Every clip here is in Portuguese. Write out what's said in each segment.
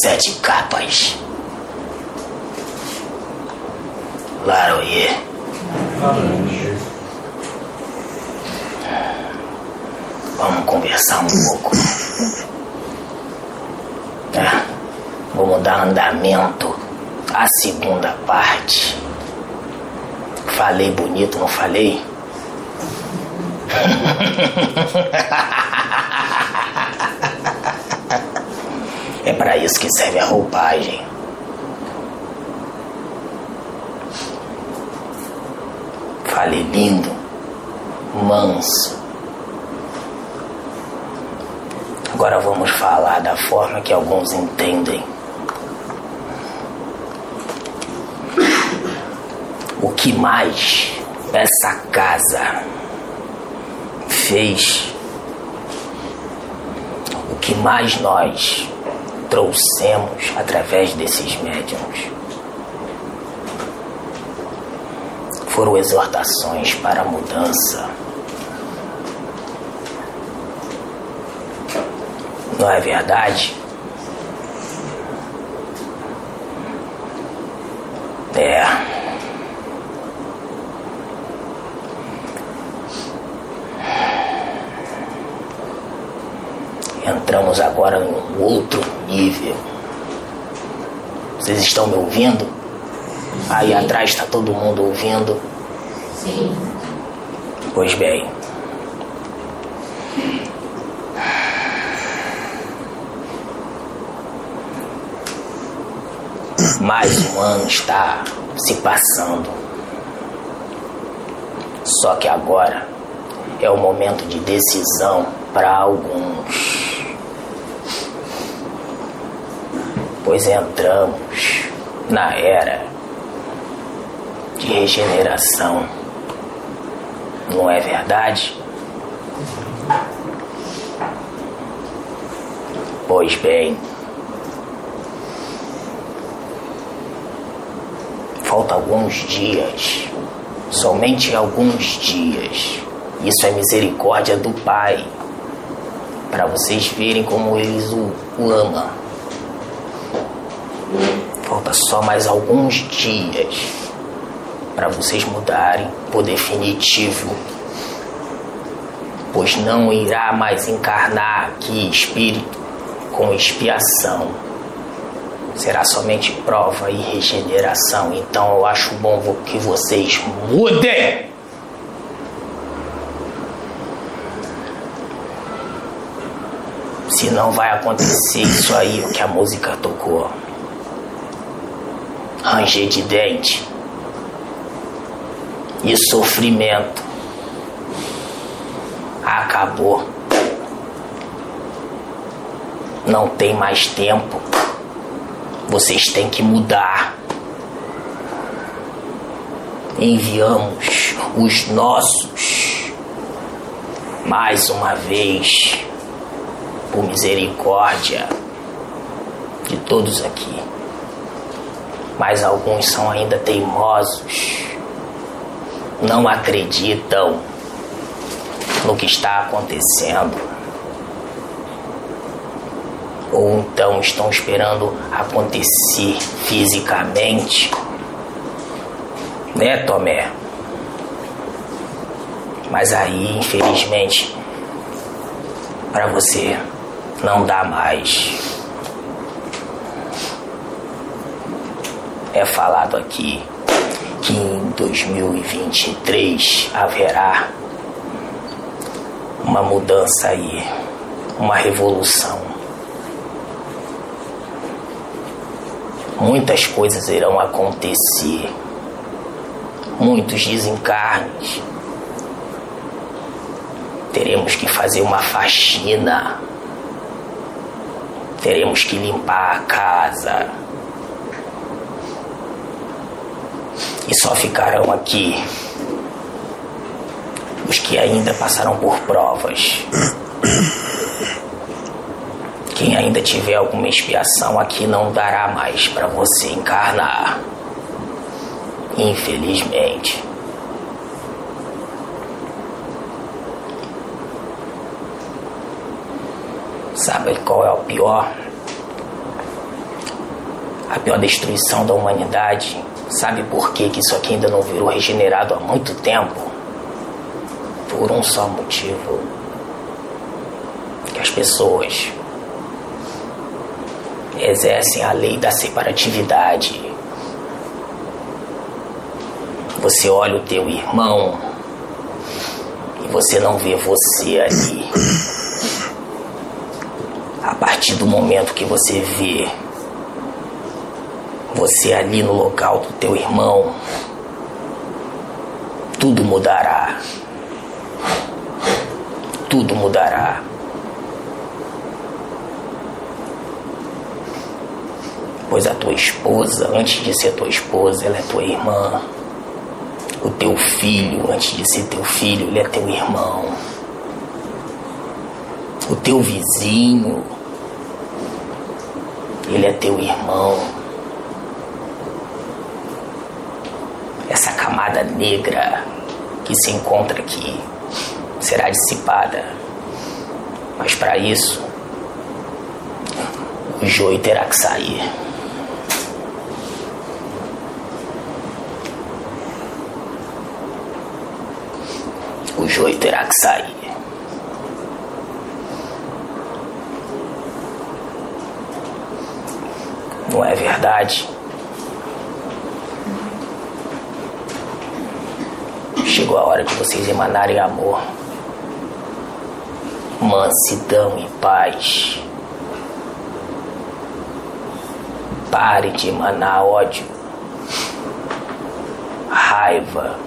Sete Capas. Laroye. Vamos conversar um pouco. É, vamos dar andamento à segunda parte. Falei bonito, não falei? para isso que serve a roupagem. Fale lindo, manso. Agora vamos falar da forma que alguns entendem. O que mais essa casa fez? O que mais nós trouxemos através desses médiums? Foram exortações para a mudança. Não é verdade? É. Entramos agora em outro nível. Vocês estão me ouvindo? Aí atrás está todo mundo ouvindo? Sim. Pois bem. Mais um ano está se passando. Só que agora é o momento de decisão para alguns. Pois entramos na era de regeneração. Não é verdade? Pois bem, falta alguns dias, somente alguns dias. Isso é misericórdia do Pai, para vocês verem como eles o, o ama. Falta só mais alguns dias para vocês mudarem por definitivo, pois não irá mais encarnar aqui espírito com expiação. Será somente prova e regeneração. Então eu acho bom que vocês mudem. Se não vai acontecer isso aí que a música tocou. Ranger de dente e sofrimento. Acabou. Não tem mais tempo. Vocês têm que mudar. Enviamos os nossos mais uma vez por misericórdia de todos aqui. Mas alguns são ainda teimosos não acreditam no que está acontecendo. Ou então estão esperando acontecer fisicamente. Né, Tomé? Mas aí, infelizmente, para você não dá mais. É falado aqui que em 2023 haverá uma mudança aí, uma revolução. Muitas coisas irão acontecer, muitos desencarnes. Teremos que fazer uma faxina, teremos que limpar a casa e só ficarão aqui os que ainda passarão por provas. Quem ainda tiver alguma expiação aqui não dará mais para você encarnar. Infelizmente. Sabe qual é o pior? A pior destruição da humanidade. Sabe por que, isso aqui ainda não virou regenerado há muito tempo? Por um só motivo. Que as pessoas exercem a lei da separatividade. Você olha o teu irmão e você não vê você ali. A partir do momento que você vê você ali no local do teu irmão, tudo mudará. Tudo mudará. Pois a tua esposa, antes de ser tua esposa, ela é tua irmã. O teu filho, antes de ser teu filho, ele é teu irmão. O teu vizinho, ele é teu irmão. Essa camada negra que se encontra aqui será dissipada. Mas para isso, o joio terá que sair. O joio terá que sair. Não é verdade? Chegou a hora de vocês emanarem amor, mansidão e paz. Pare de emanar ódio, raiva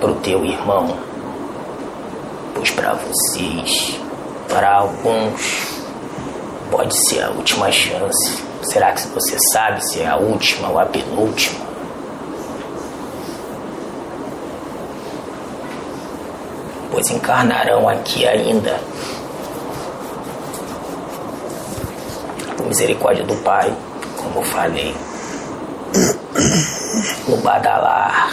pro teu irmão, pois para vocês, para alguns, pode ser a última chance. Será que você sabe se é a última ou a penúltima? Pois encarnarão aqui ainda. Por misericórdia do Pai, como falei, no Badalar,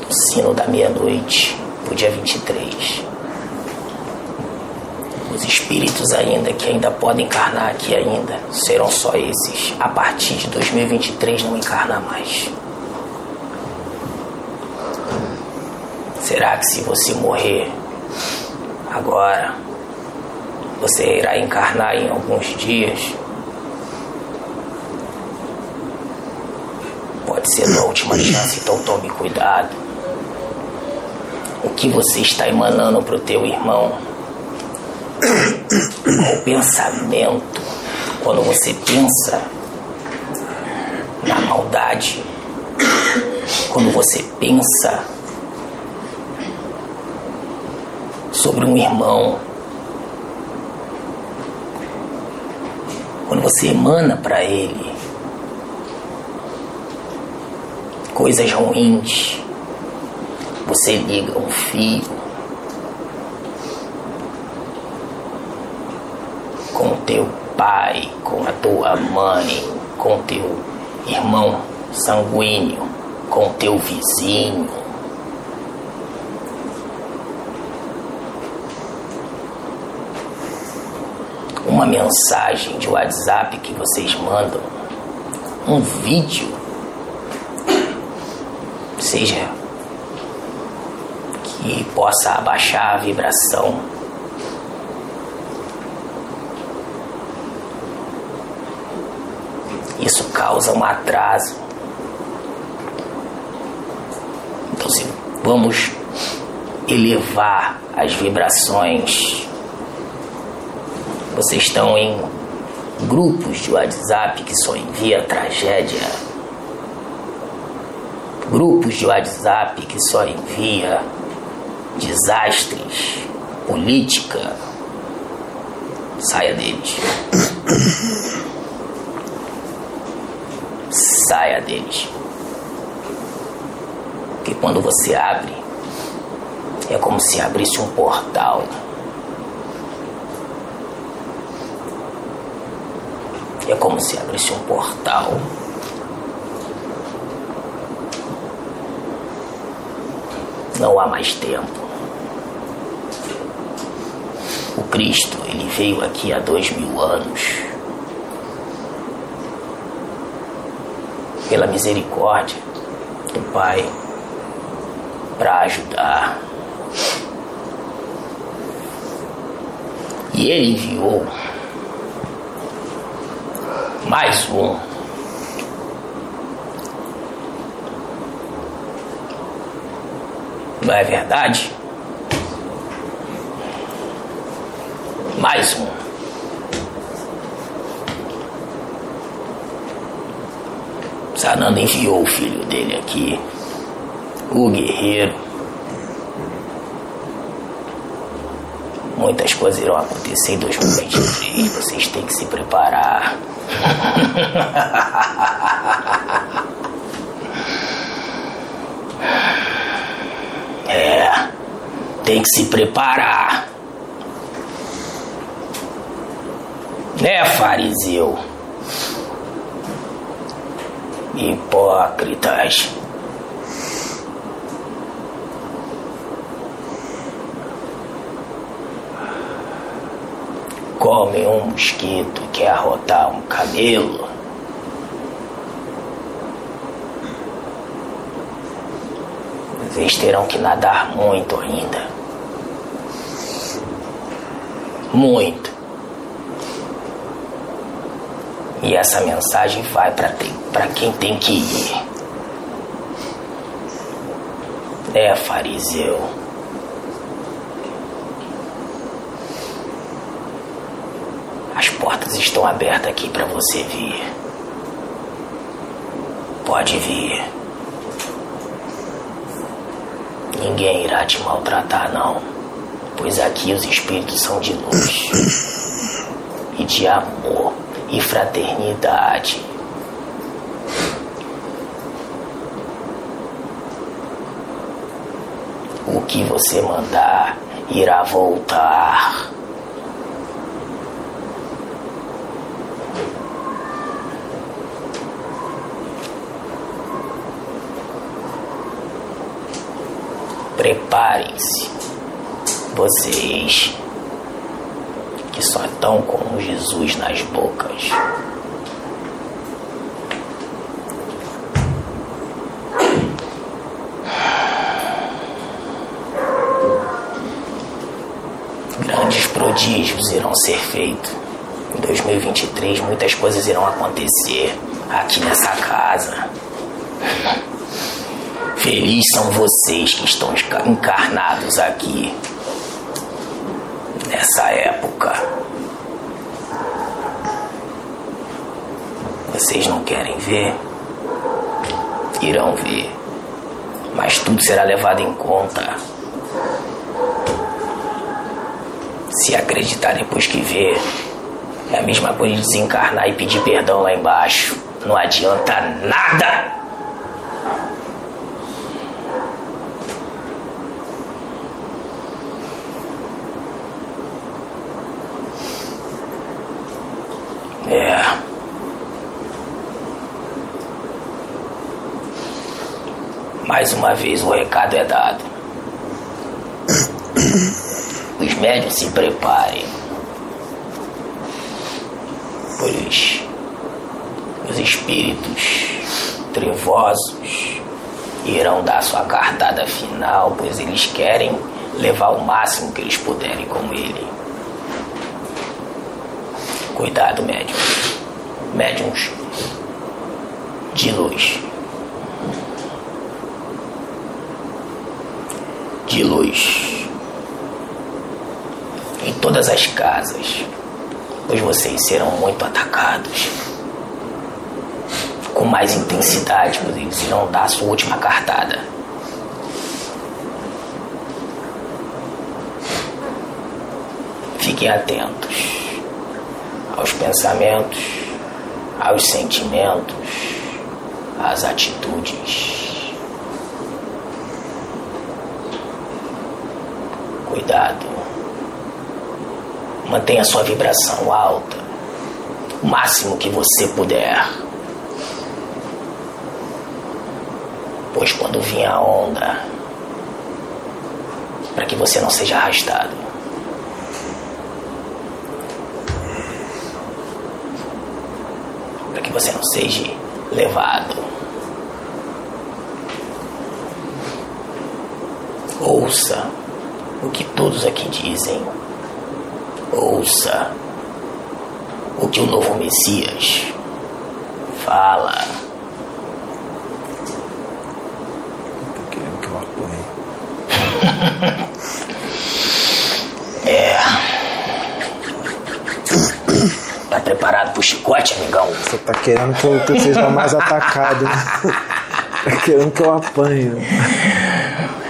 no sino da meia-noite, pro dia 23 os espíritos ainda que ainda podem encarnar aqui ainda serão só esses. A partir de 2023 não encarna mais. Será que se você morrer agora, você irá encarnar em alguns dias? Pode ser a última chance, então tome cuidado. O que você está emanando para o teu irmão? o pensamento, quando você pensa na maldade, quando você pensa sobre um irmão, quando você emana para ele coisas ruins, você liga um fio com teu pai, com a tua mãe, com teu irmão sanguíneo, com teu vizinho. Uma mensagem de WhatsApp que vocês mandam, um vídeo, seja que possa abaixar a vibração. Isso causa um atraso. Então, se vamos elevar as vibrações, vocês estão em grupos de WhatsApp que só envia tragédia, grupos de WhatsApp que só envia desastres, política, saia deles saia deles. Porque quando você abre É como se abrisse um portal. É como se abrisse um portal. Não há mais tempo. O Cristo, ele veio aqui há dois mil anos. Pela misericórdia do Pai, para ajudar. E ele enviou mais um. Não é verdade? Mais um. Sananda enviou o filho dele aqui, o guerreiro. Muitas coisas irão acontecer em 2023. Vocês têm que se preparar. É, tem que se preparar. Né, fariseu? Hipócritas. Um mosquito quer arrotar um camelo. Vocês terão que nadar muito ainda. Muito. E essa mensagem vai para quem tem que ir. É, fariseu. As portas estão abertas aqui para você vir. Pode vir. Ninguém irá te maltratar, não. Pois aqui os espíritos são de luz e de amor e fraternidade. O que você mandar irá voltar. Preparem-se, vocês que só estão com Jesus nas bocas. Grandes prodígios irão ser feitos. Em 2023, muitas coisas irão acontecer aqui nessa casa. Felizes são vocês que estão encarnados aqui nessa época. Vocês não querem ver? Irão ver. Mas tudo será levado em conta. Se acreditar depois que ver, é a mesma coisa de desencarnar e pedir perdão lá embaixo. Não adianta nada! É. Mais uma vez o recado é dado. Os médios se preparem. Pois os espíritos trevosos irão dar sua cartada final, pois eles querem levar o máximo que eles puderem com ele. Cuidado, médium. Médiums de luz. De luz. Em todas as casas, pois vocês serão muito atacados. Com mais intensidade, pois eles irão dar a sua última cartada. Fiquem atentos aos pensamentos, aos sentimentos, às atitudes. Cuidado. Mantenha sua vibração alta, o máximo que você puder. Pois quando vir a onda, para que você não seja arrastado. Que você não seja levado. Ouça o que todos aqui dizem. Ouça o que o novo Messias fala. Tô querendo que eu apanhe. É. Tá preparado pro chicote, amigão? Você tá querendo que eu, que eu seja mais atacado. né? Tá querendo que eu apanhe.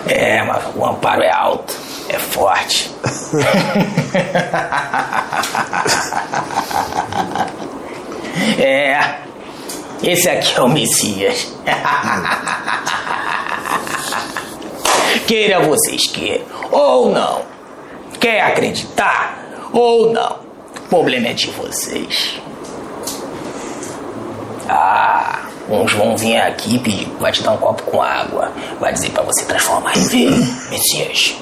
É, mas o amparo é alto, é forte. é, esse aqui é o Messias. Queira vocês que ou não. Quer acreditar ou não. O problema é de vocês. Ah, uns vão vir aqui pedir, vai te dar um copo com água, vai dizer pra você transformar em vinho, Messias.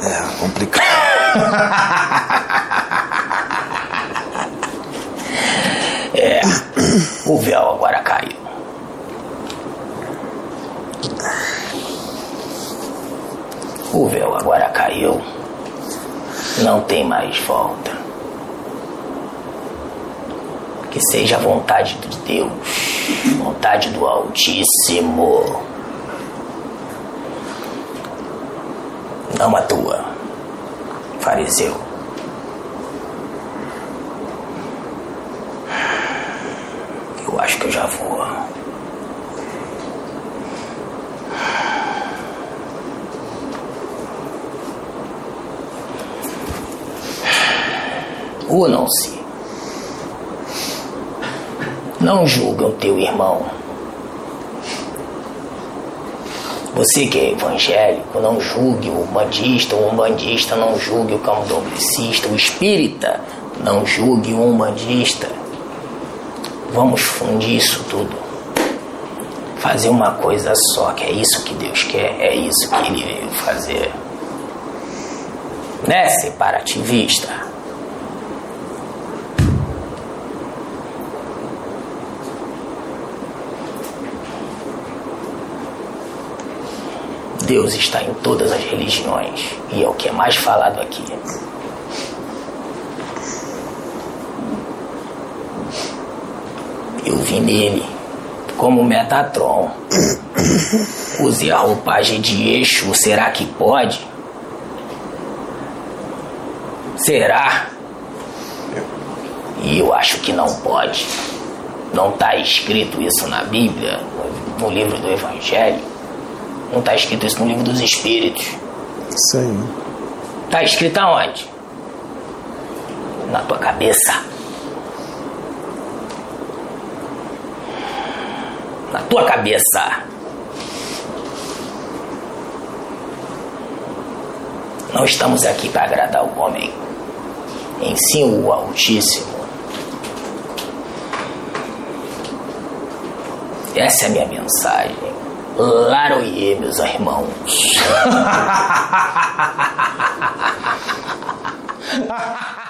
É, complicado. É, o véu agora caiu. O véu agora caiu. Não tem mais volta. Que seja a vontade de Deus, vontade do Altíssimo. Não a tua, fariseu. Eu acho que eu já vou. Unam-se. Não julga o teu irmão. Você que é evangélico, não julgue o bandista, o umbandista não julgue o candomblessista, o espírita, não julgue o umbandista. Vamos fundir isso tudo. Fazer uma coisa só, que é isso que Deus quer, é isso que Ele veio fazer. Né, separativista? Deus está em todas as religiões e é o que é mais falado aqui. Eu vi nele como Metatron. Use a roupagem de eixo, será que pode? Será? E eu acho que não pode. Não está escrito isso na Bíblia, no livro do Evangelho. Não está escrito isso no livro dos Espíritos. Isso aí. Está escrito aonde? Na tua cabeça. Na tua cabeça. Não estamos aqui para agradar o homem. Ensino o Altíssimo. Essa é a minha mensagem. Laroie, meus irmãos.